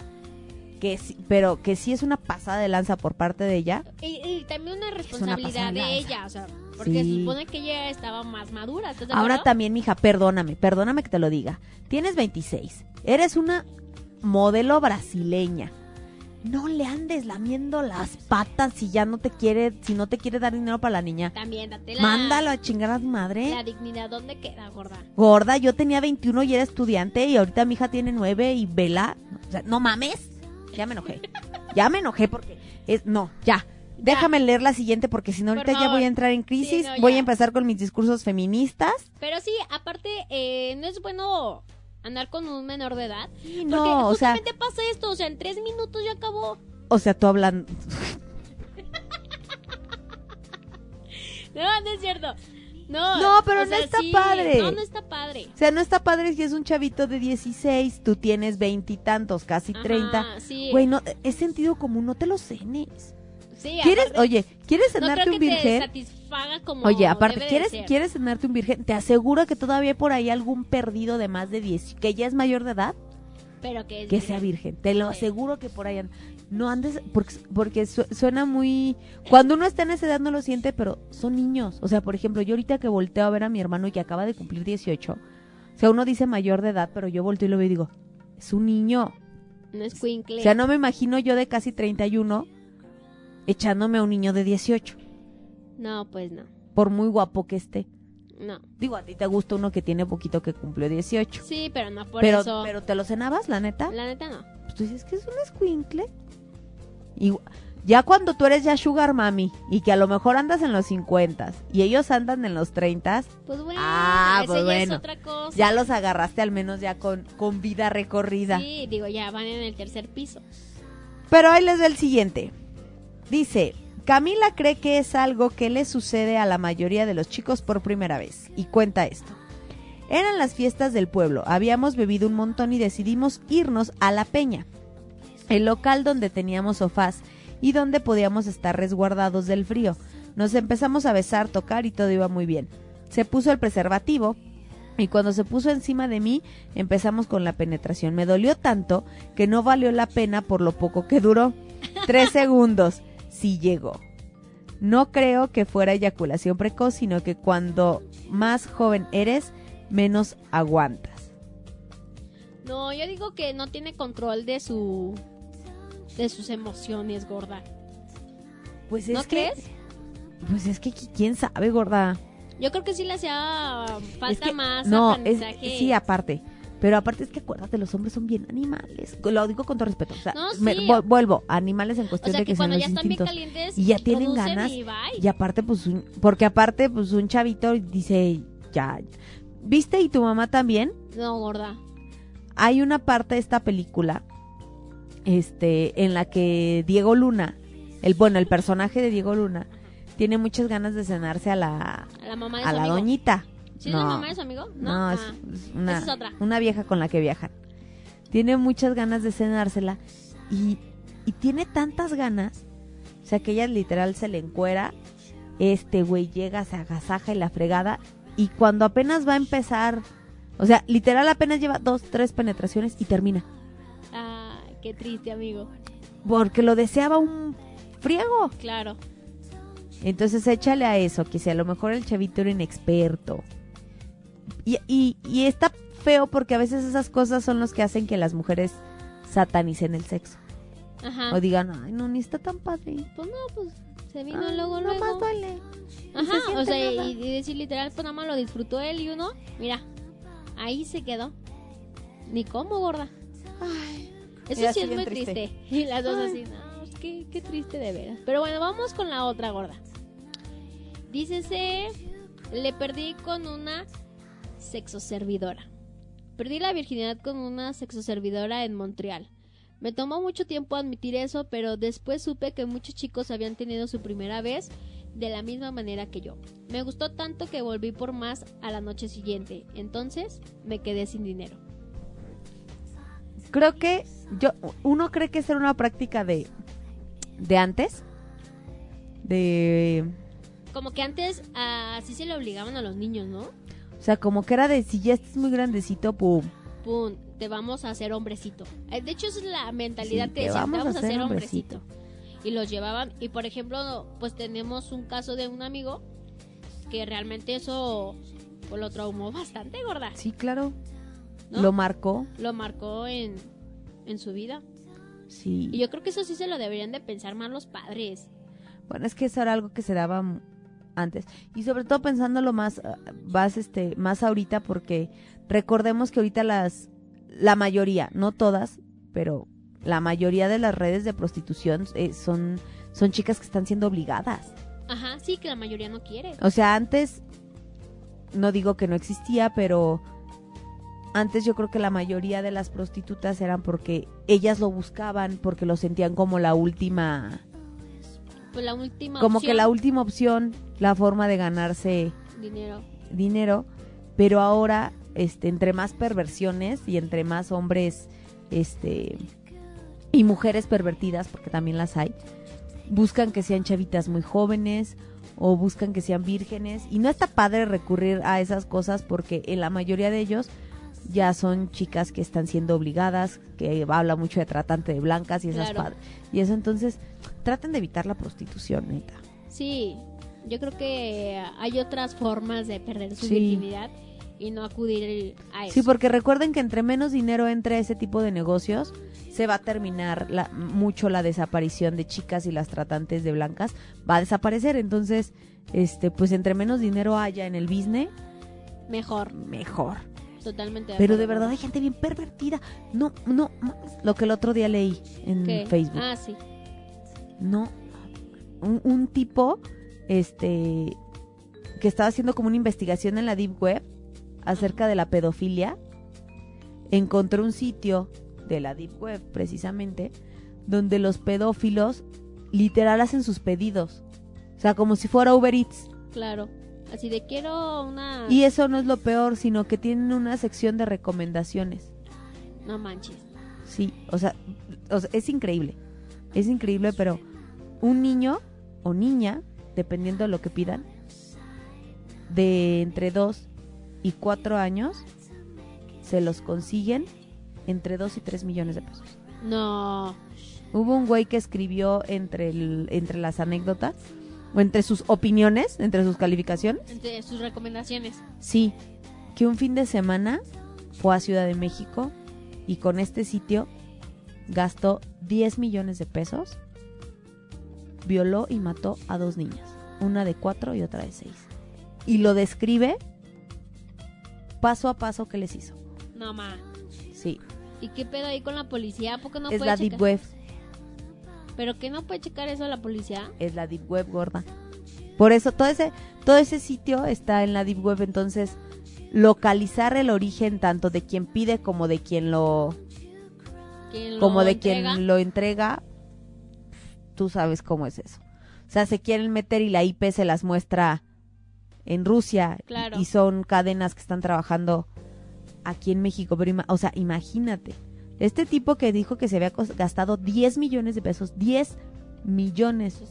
Que sí, pero que sí es una pasada de lanza por parte de ella. Y, y también una responsabilidad de ella, o sea, porque Sí. se supone que ella estaba más madura. ¿estás de Ahora también, mija, perdóname, perdóname que te lo diga. Tienes 26, eres una modelo brasileña no le andes lamiendo las patas si ya no te quiere, si no te quiere dar dinero para la niña. También date la, Mándalo a chingar a su madre. la dignidad. ¿Dónde queda, gorda? Gorda, yo tenía 21 y era estudiante y ahorita mi hija tiene 9 y vela. O sea, no mames. Ya me enojé. Ya me enojé porque es no, ya. Déjame leer la siguiente porque si no ahorita ya voy a entrar en crisis. Sí, no, voy a empezar con mis discursos feministas. Pero sí, aparte, eh, no es bueno andar con un menor de edad. Sí, Porque no, o sea, justamente pasa esto, o sea, en tres minutos ya acabó. o sea, tú hablan (laughs) No, no es cierto. No, No, pero no sea, está sí. padre. No, no está padre. O sea, no está padre si es un chavito de 16, tú tienes veintitantos, casi 30. sí. Güey, no, es sentido común, no te lo cenes. Sí, ¿Quieres, aparte, oye, ¿quieres no cenarte creo un que te virgen? satisfaga como Oye, aparte, ¿quieres. ¿quieres cenarte un virgen? Te aseguro que todavía hay por ahí algún perdido de más de 10, que ya es mayor de edad, Pero que, es que sea virgen. Te lo Sí. aseguro que por ahí. No andes, porque, porque su- suena muy... Cuando uno está en esa edad no lo siente, pero son niños. O sea, por ejemplo, yo ahorita que volteo a ver a mi hermano y que acaba de cumplir 18, o sea, uno dice mayor de edad, pero yo volteo y lo veo y digo, es un niño. No es cuincle. O sea, no me imagino yo de casi 31 echándome a un niño de 18, No, pues no. por muy guapo que esté. No. Digo, a ti te gusta uno que tiene poquito que cumplió 18. Sí, pero no por pero, eso. pero te lo cenabas, la neta. La neta no. Pues tú dices que es un escuincle. Y ya cuando tú eres ya sugar mami y que a lo mejor andas en los 50 y ellos andan en los 30, Pues bueno, Ah, pues ya bueno. es otra cosa. ya los agarraste al menos ya con, con vida recorrida. Sí, digo, ya van en el tercer piso. Pero ahí les va el siguiente. Dice, Camila cree que es algo que le sucede a la mayoría de los chicos por primera vez. Y cuenta esto. Eran las fiestas del pueblo, habíamos bebido un montón y decidimos irnos a la peña, el local donde teníamos sofás y donde podíamos estar resguardados del frío. Nos empezamos a besar, tocar y todo iba muy bien. Se puso el preservativo y cuando se puso encima de mí empezamos con la penetración. Me dolió tanto que no valió la pena por lo poco que duró. Tres (laughs) segundos. Sí llegó. No creo que fuera eyaculación precoz, sino que cuando más joven eres, menos aguantas. No, yo digo que no tiene control de su de sus emociones, gorda. Pues ¿No es que- crees? Pues es que qui- quién sabe, gorda. Yo creo que sí le hacía falta Es que- más no, es, sí, aparte. Pero aparte es que acuérdate, los hombres son bien animales. Lo digo con todo respeto. O sea, No, sí. vu- vuelvo, animales en o cuestión sea de que que cuando los ya están bien calientes Y ya tienen ganas. y. Y aparte, pues, un- porque aparte, pues, un chavito dice, ya, ¿viste? Y tu mamá también. No, gorda. Hay una parte de esta película, este, en la que Diego Luna, el, bueno, el personaje de Diego Luna, tiene muchas ganas de cenarse a la, A la mamá de a la amigo. doñita. ¿Sí es la mamá de su amigo? No, No, es, Ah. es una, Esa es otra. una vieja con la que viajan. Tiene muchas ganas de cenársela y, y tiene tantas ganas, o sea que ella literal se le encuera, este güey llega, se agasaja y la fregada y cuando apenas va a empezar, o sea, literal apenas lleva dos, tres penetraciones y termina. Qué triste, amigo. Porque lo deseaba un friego. Claro. Entonces échale a eso, que si a lo mejor el chavito era inexperto. Y, y, y está feo porque a veces esas cosas son los que hacen que las mujeres satanicen el sexo. Ajá. O digan, ay, no, ni está tan padre. Pues no, pues se vino Ay, luego, no luego. más duele. Se Ajá, o sea, y, y decir literal, pues nada más lo disfrutó él y uno, mira, ahí se quedó. Ni cómo, gorda. Ay, Eso sí es muy triste. triste. Y las dos Ay. así, no, que qué triste de veras. Pero bueno, vamos con la otra gorda. Dícese, le perdí con una sexoservidora. Perdí la virginidad con una sexoservidora en Montreal. Me tomó mucho tiempo admitir eso, pero después supe que muchos chicos habían tenido su primera vez de la misma manera que yo. Me gustó tanto que volví por más a la noche siguiente. Entonces me quedé sin dinero. Creo que yo uno cree que era una práctica de de antes de Como que antes ah, así se le obligaban a los niños, ¿no? o sea como que era de si ya estás muy grandecito pum Pum, te vamos a hacer hombrecito. Eh, De hecho, esa es la mentalidad Sí, que decían, vamos te vamos a hacer hombrecito. Y los llevaban, y por ejemplo, pues tenemos un caso de un amigo que realmente eso pues, lo traumó bastante, gorda. sí claro ¿no? lo marcó Lo marcó en, en su vida. Sí. Y yo creo que eso sí se lo deberían de pensar más los padres. Bueno, es que eso era algo que se daba antes. Y sobre todo pensándolo más, ah, más, este, más ahorita, porque recordemos que ahorita las, la mayoría, no todas, pero la mayoría de las redes de prostitución eh, son, son chicas que están siendo obligadas. Ajá, sí, que la mayoría no quiere. O sea, antes, no digo que no existía, pero antes yo creo que la mayoría de las prostitutas eran porque ellas lo buscaban, porque lo sentían como la última, Pues la última como opción, que la última opción, la forma de ganarse dinero. dinero, pero ahora este entre más perversiones y entre más hombres este y mujeres pervertidas, porque también las hay, buscan que sean chavitas muy jóvenes o buscan que sean vírgenes. Y no está padre recurrir a esas cosas porque en la mayoría de ellos ya son chicas que están siendo obligadas, que habla mucho de tratante de blancas y esas Claro. y eso entonces traten de evitar la prostitución, neta. Sí, yo creo que hay otras formas de perder su Sí. virginidad y no acudir a eso. Sí, porque recuerden que entre menos dinero entre ese tipo de negocios, se va a terminar la- mucho la desaparición de chicas y las tratantes de blancas va a desaparecer. Entonces, este, pues entre menos dinero haya en el business, Mejor, mejor. Totalmente. Pero de verdad hay gente bien pervertida. No, no, no, lo que el otro día leí en ¿Qué? Facebook. Ah, sí. No, un, un tipo, este, que estaba haciendo como una investigación en la Deep Web acerca de la pedofilia, encontró un sitio de la Deep Web, precisamente, donde los pedófilos literal hacen sus pedidos. O sea, como si fuera Uber Eats. Claro. Así de quiero una... Y eso no es lo peor, sino que tienen una sección de recomendaciones. No manches. Sí, o sea, o sea, es increíble. Es increíble, pero un niño o niña, dependiendo de lo que pidan, de entre 2 y 4 años, se los consiguen entre 2 y 3 millones de pesos. No. Hubo un güey que escribió entre, el- entre las anécdotas, o entre sus opiniones, entre sus calificaciones, Entre sus recomendaciones. Sí, que un fin de semana fue a Ciudad de México y con este sitio gastó 10 millones de pesos, violó y mató a dos niñas, una de cuatro y otra de seis. Y lo describe paso a paso que les hizo. No, ma. Sí, ¿Y qué pedo ahí con la policía? ¿Por qué no es puede la checar? Deep Web, ¿Pero que no puede checar eso la policía? es la Deep Web gorda. Por eso todo ese, todo ese sitio está en la Deep Web, entonces localizar el origen tanto de quien pide como de quien lo ¿Quién lo como de entrega? quien lo entrega, tú sabes cómo es eso. O sea, se quieren meter y la IP se las muestra en Rusia Claro. y son cadenas que están trabajando aquí en México. Pero, o sea, imagínate, este tipo que dijo que se había gastado 10 millones de pesos, 10 millones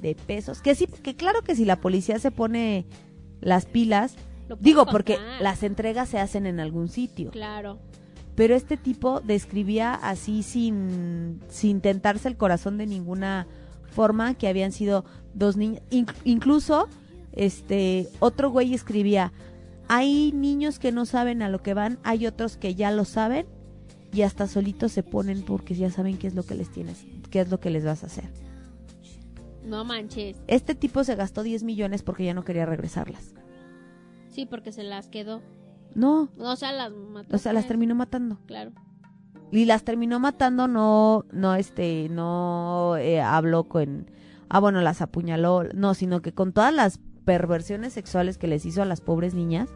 de pesos, que sí, que claro que si la policía se pone las pilas, digo, porque las entregas se hacen en algún sitio. Claro. Pero este tipo describía así sin, sin tentarse el corazón de ninguna forma que habían sido dos niños. incluso, este, otro güey escribía, hay niños que no saben a lo que van, hay otros que ya lo saben y hasta solitos se ponen porque ya saben qué es lo que les tienes, qué es lo que les vas a hacer. No manches. Este tipo se gastó 10 millones porque ya no quería regresarlas. Sí, porque se las quedó. No, O sea, las mató. o sea, las pues. terminó matando. Claro. y las terminó matando no no este no eh, habló con ah bueno las apuñaló no sino que con todas las perversiones sexuales que les hizo a las pobres niñas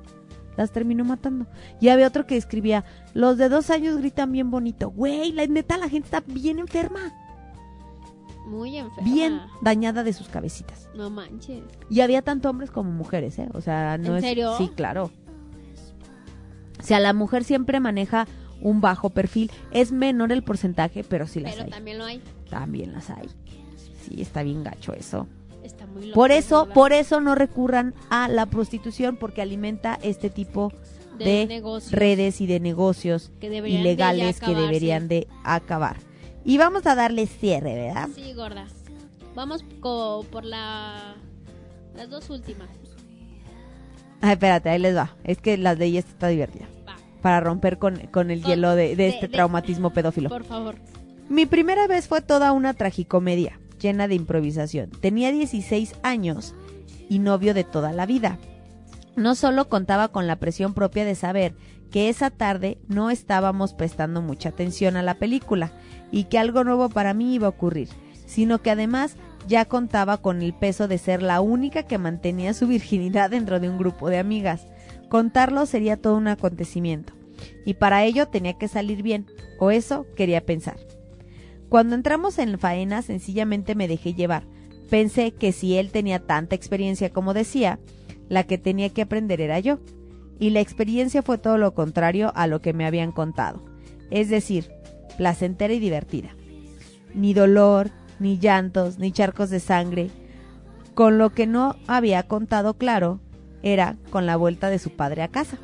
las terminó matando y había otro que escribía los de dos años gritan bien bonito güey la neta la gente está bien enferma Muy enferma. bien dañada de sus cabecitas No manches. y había tanto hombres como mujeres eh o sea no ¿En es serio? sí claro o sea la mujer siempre maneja un bajo perfil es menor el porcentaje pero sí las Pero hay también lo hay. también las hay. Sí, está bien gacho eso. Por eso, por eso no recurran a la prostitución porque alimenta este tipo de, negocios redes y de negocios de ilegales que deberían de acabar. Y vamos a darle cierre, ¿verdad? Sí, gorda. Vamos por la las dos últimas. Ay, espérate, ahí les va. Es que las de ella está divertida. Va, Para romper con, con el Con- hielo de, de de- este de- traumatismo pedófilo. por favor. Mi primera vez fue toda una tragicomedia, llena de improvisación. Tenía 16 años y novio de toda la vida. No solo contaba con la presión propia de saber que esa tarde no estábamos prestando mucha atención a la película y que algo nuevo para mí iba a ocurrir, sino que además ya contaba con el peso de ser la única que mantenía su virginidad dentro de un grupo de amigas. Contarlo sería todo un acontecimiento, y para ello tenía que salir bien, o eso quería pensar. Cuando entramos en faena sencillamente me dejé llevar. Pensé que si él tenía tanta experiencia como decía, la que tenía que aprender era yo. Y la experiencia fue todo lo contrario a lo que me habían contado. Es decir, placentera y divertida. Ni dolor, ni llantos, ni charcos de sangre. Con lo que no había contado claro era con la vuelta de su padre a casa.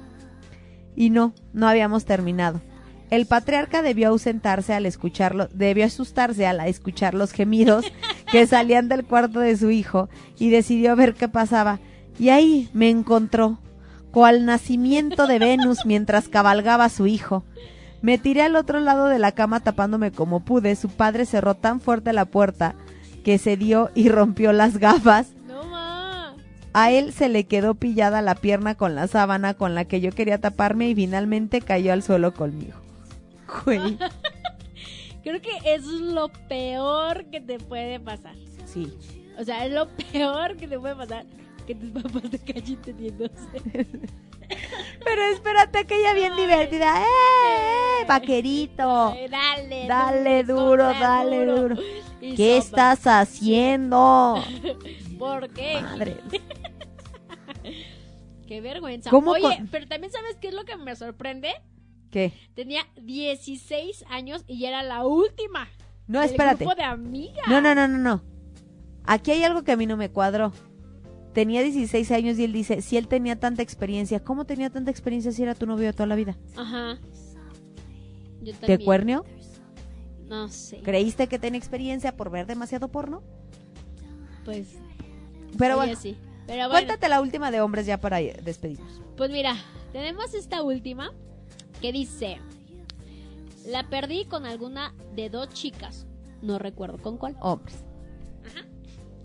Y no, no habíamos terminado. El patriarca debió ausentarse al escucharlo, debió asustarse al escuchar los gemidos que (laughs) salían del cuarto de su hijo y decidió ver qué pasaba. Y ahí me encontró, cual nacimiento de Venus (laughs) mientras cabalgaba su hijo. Me tiré al otro lado de la cama tapándome como pude. Su padre cerró tan fuerte la puerta que se dio y rompió las gafas. No ma. A él se le quedó pillada la pierna con la sábana con la que yo quería taparme y finalmente cayó al suelo conmigo. Güey, (laughs) Creo que eso es lo peor que te puede pasar. sí. O sea, es lo peor que te puede pasar que tus papás te cachen teniéndose. (laughs) Pero espérate que ella bien divertida. ¡Eh, eh, vaquerito! Ay, Dale, Dale duro, dale duro. ¿Qué estás haciendo? (laughs) ¿Por qué? Madre. Qué vergüenza. ¿Cómo Oye, con- pero también sabes qué es lo que me sorprende. ¿Qué? Tenía 16 años y era la última. No, del espérate. grupo de amigas. No, no, no, no, no. Aquí hay algo que a mí no me cuadró. Tenía 16 años y él dice, si él tenía tanta experiencia, ¿cómo tenía tanta experiencia si era tu novio de toda la vida? Ajá. Yo ¿Te cuernio? No sé. ¿Creíste que tenía experiencia por ver demasiado porno? Pues. Pero bueno, sí. Pero bueno. cuéntate la última de hombres ya para despedirnos. Pues mira, tenemos esta última que dice: La perdí con alguna de dos chicas. No recuerdo con cuál. Hombres.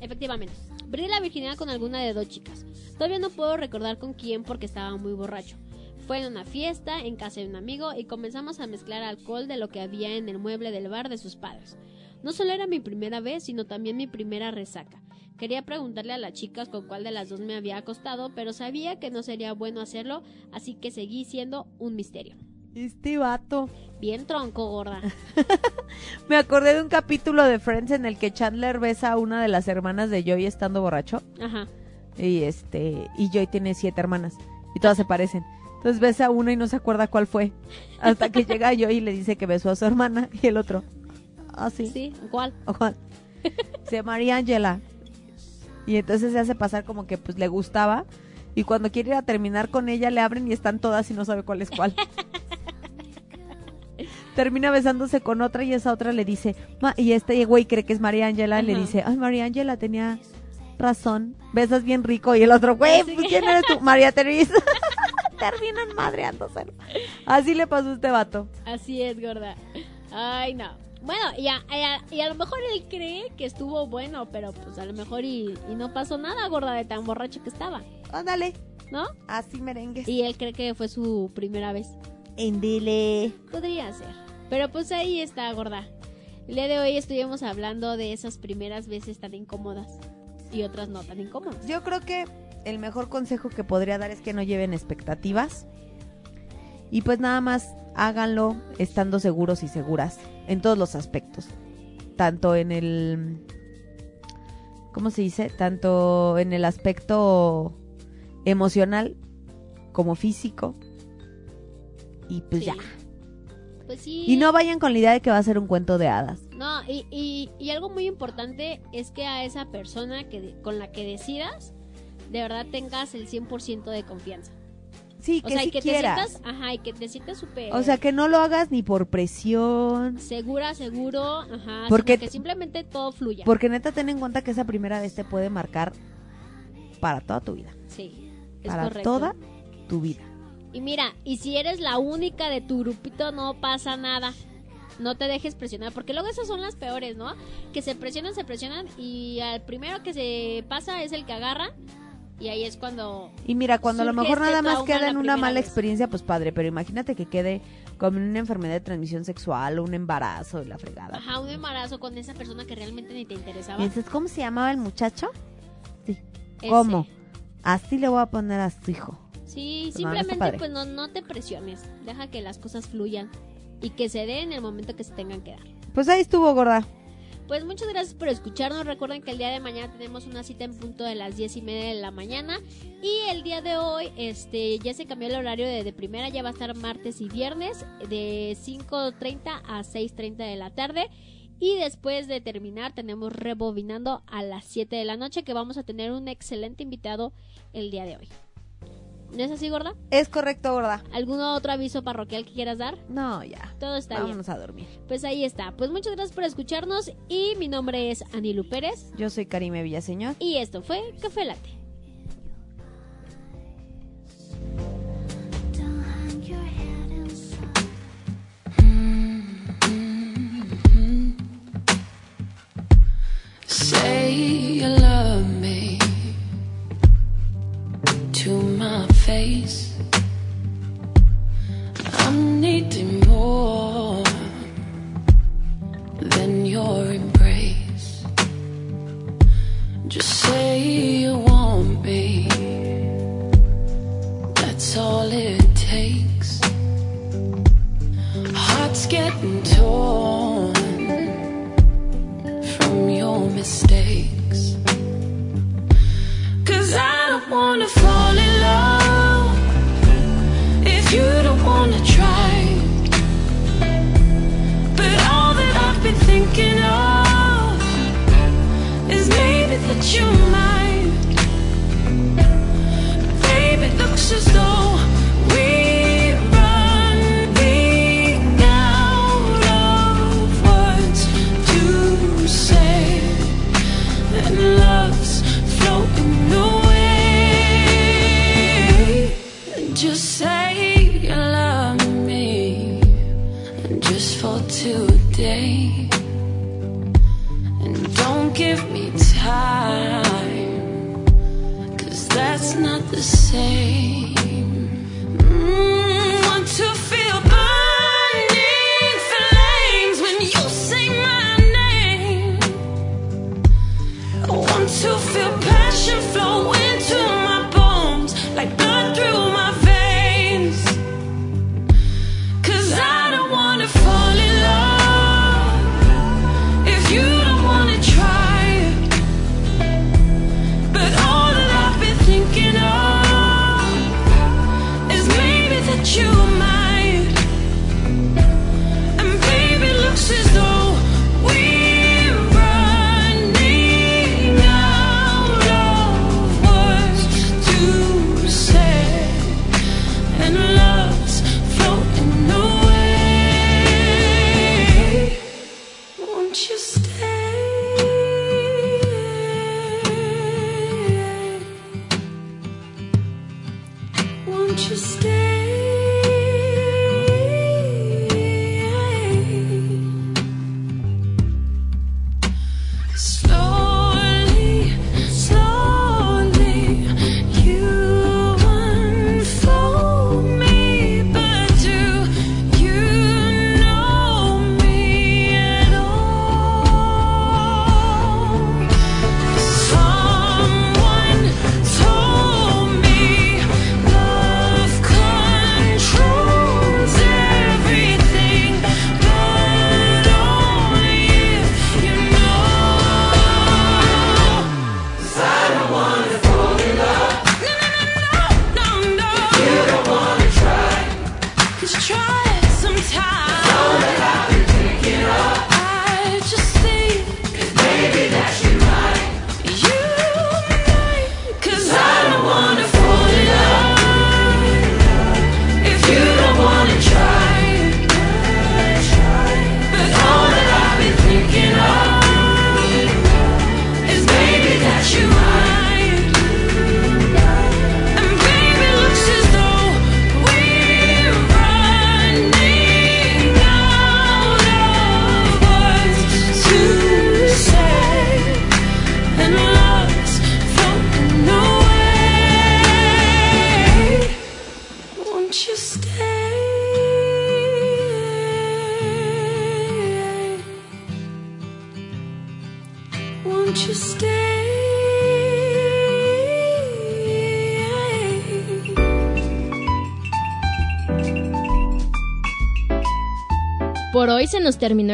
Efectivamente. Perdí la virginidad con alguna de dos chicas. Todavía no puedo recordar con quién porque estaba muy borracho. Fue en una fiesta, en casa de un amigo, y comenzamos a mezclar alcohol de lo que había en el mueble del bar de sus padres. No solo era mi primera vez, sino también mi primera resaca. Quería preguntarle a las chicas con cuál de las dos me había acostado, pero sabía que no sería bueno hacerlo, así que seguí siendo un misterio. Este vato. Bien tronco, gorda. (laughs) Me acordé de un capítulo de Friends en el que Chandler besa a una de las hermanas de Joey estando borracho. Ajá. Y este, y Joy tiene siete hermanas. Y todas se parecen. Entonces besa a una y no se acuerda cuál fue. Hasta que llega Joy y le dice que besó a su hermana. Y el otro. Ah, sí. Sí, ¿cuál? Ojo. (laughs) Se María Angela. Y entonces se hace pasar como que pues le gustaba. Y cuando quiere ir a terminar con ella, le abren y están todas y no sabe cuál es cuál. (laughs) Termina besándose con otra y esa otra le dice, "Ma", y este güey cree que es María Ángela, le dice, ay, María Ángela tenía razón, besas bien rico, y el otro, güey, pues, ¿quién eres tú? María Teresa. (laughs) Terminan madreándose. Así le pasó a este vato. Así es, gorda. Ay, no. Bueno, y a, y a- y a lo mejor él cree que estuvo bueno, pero pues a lo mejor y, y no pasó nada, gorda, de tan borracho que estaba, Ándale, ¿no? así merengues. Y él cree que fue su primera vez. Endile. Podría ser. Pero pues ahí está, gorda. El día de hoy estuvimos hablando de esas primeras veces tan incómodas y otras no tan incómodas. Yo creo que el mejor consejo que podría dar es que no lleven expectativas. Y pues nada más háganlo estando seguros y seguras en todos los aspectos. Tanto en el... ¿Cómo se dice? Tanto en el aspecto emocional como físico. Y pues Sí. ya. Pues sí. Y no vayan con la idea de que va a ser un cuento de hadas. No, y, y, y algo muy importante es que a esa persona que con la que decidas, de verdad tengas el 100% de confianza. Sí, O que sea, que quieras. te sientas, ajá, y que te sientas súper O sea, que no lo hagas ni por presión. segura, seguro, ajá, Porque que simplemente todo fluya. Porque neta, ten en cuenta que esa primera vez te puede marcar para toda tu vida. Sí, es Para correcto. toda tu vida. Y mira, y si eres la única de tu grupito, no pasa nada. No te dejes presionar, porque luego esas son las peores, ¿no? Que se presionan, se presionan y al primero que se pasa es el que agarra y ahí es cuando... Y mira, cuando a lo mejor este nada más queda en una mala vez. experiencia, pues padre, pero imagínate que quede como en una enfermedad de transmisión sexual o un embarazo y la fregada. Ajá, un embarazo con esa persona que realmente ni te interesaba. Y dices, ¿cómo se llamaba el muchacho? Sí. Ese. ¿Cómo? Así le voy a poner a su hijo. Sí, Pues no simplemente pues no, no te presiones. Deja que las cosas fluyan y que se den en el momento que se tengan que dar. Pues ahí estuvo, gorda. Pues muchas gracias por escucharnos. Recuerden que el día de mañana tenemos una cita en punto de las diez y media de la mañana. Y el día de hoy, este, ya se cambió el horario de, de primera, ya va a estar martes y viernes de 5.30 a 6.30 de la tarde. Y después de terminar, tenemos rebobinando a las 7 de la noche, que vamos a tener un excelente invitado el día de hoy. ¿No es así, gorda? Es correcto, gorda. ¿Algún otro aviso parroquial que quieras dar? No, ya. Todo está bien. Vámonos a dormir. Pues ahí está. Pues muchas gracias por escucharnos y mi nombre es Anilu Pérez Yo soy Karime Villaseñor. y esto fue Café Latte. Face. You